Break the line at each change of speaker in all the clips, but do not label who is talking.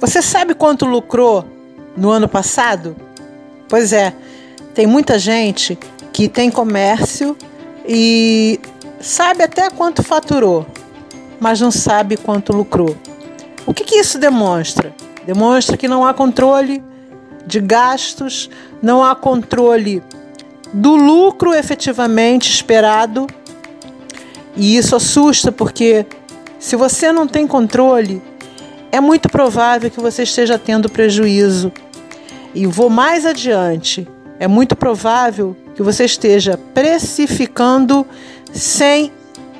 Você sabe quanto lucrou no ano passado? Pois é, tem muita gente que tem comércio e sabe até quanto faturou, mas não sabe quanto lucrou. O que, que isso demonstra? Demonstra que não há controle de gastos, não há controle do lucro efetivamente esperado. E isso assusta porque se você não tem controle, é muito provável que você esteja tendo prejuízo. E vou mais adiante. É muito provável que você esteja precificando sem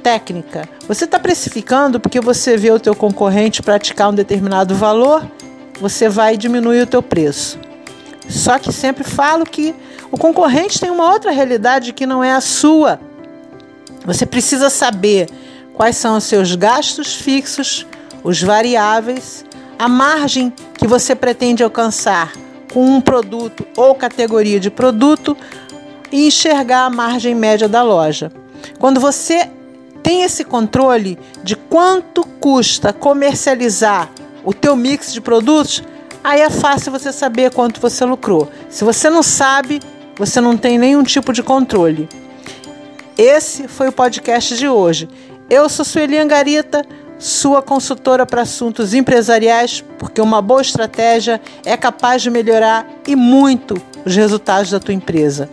técnica. Você está precificando porque você vê o teu concorrente praticar um determinado valor, você vai diminuir o teu preço. Só que sempre falo que o concorrente tem uma outra realidade que não é a sua. Você precisa saber quais são os seus gastos fixos, os variáveis, a margem que você pretende alcançar com um produto ou categoria de produto e enxergar a margem média da loja. Quando você tem esse controle de quanto custa comercializar o teu mix de produtos, aí é fácil você saber quanto você lucrou. Se você não sabe, você não tem nenhum tipo de controle. Esse foi o podcast de hoje. Eu sou Sueli Angarita, sua consultora para assuntos empresariais, porque uma boa estratégia é capaz de melhorar e muito os resultados da tua empresa.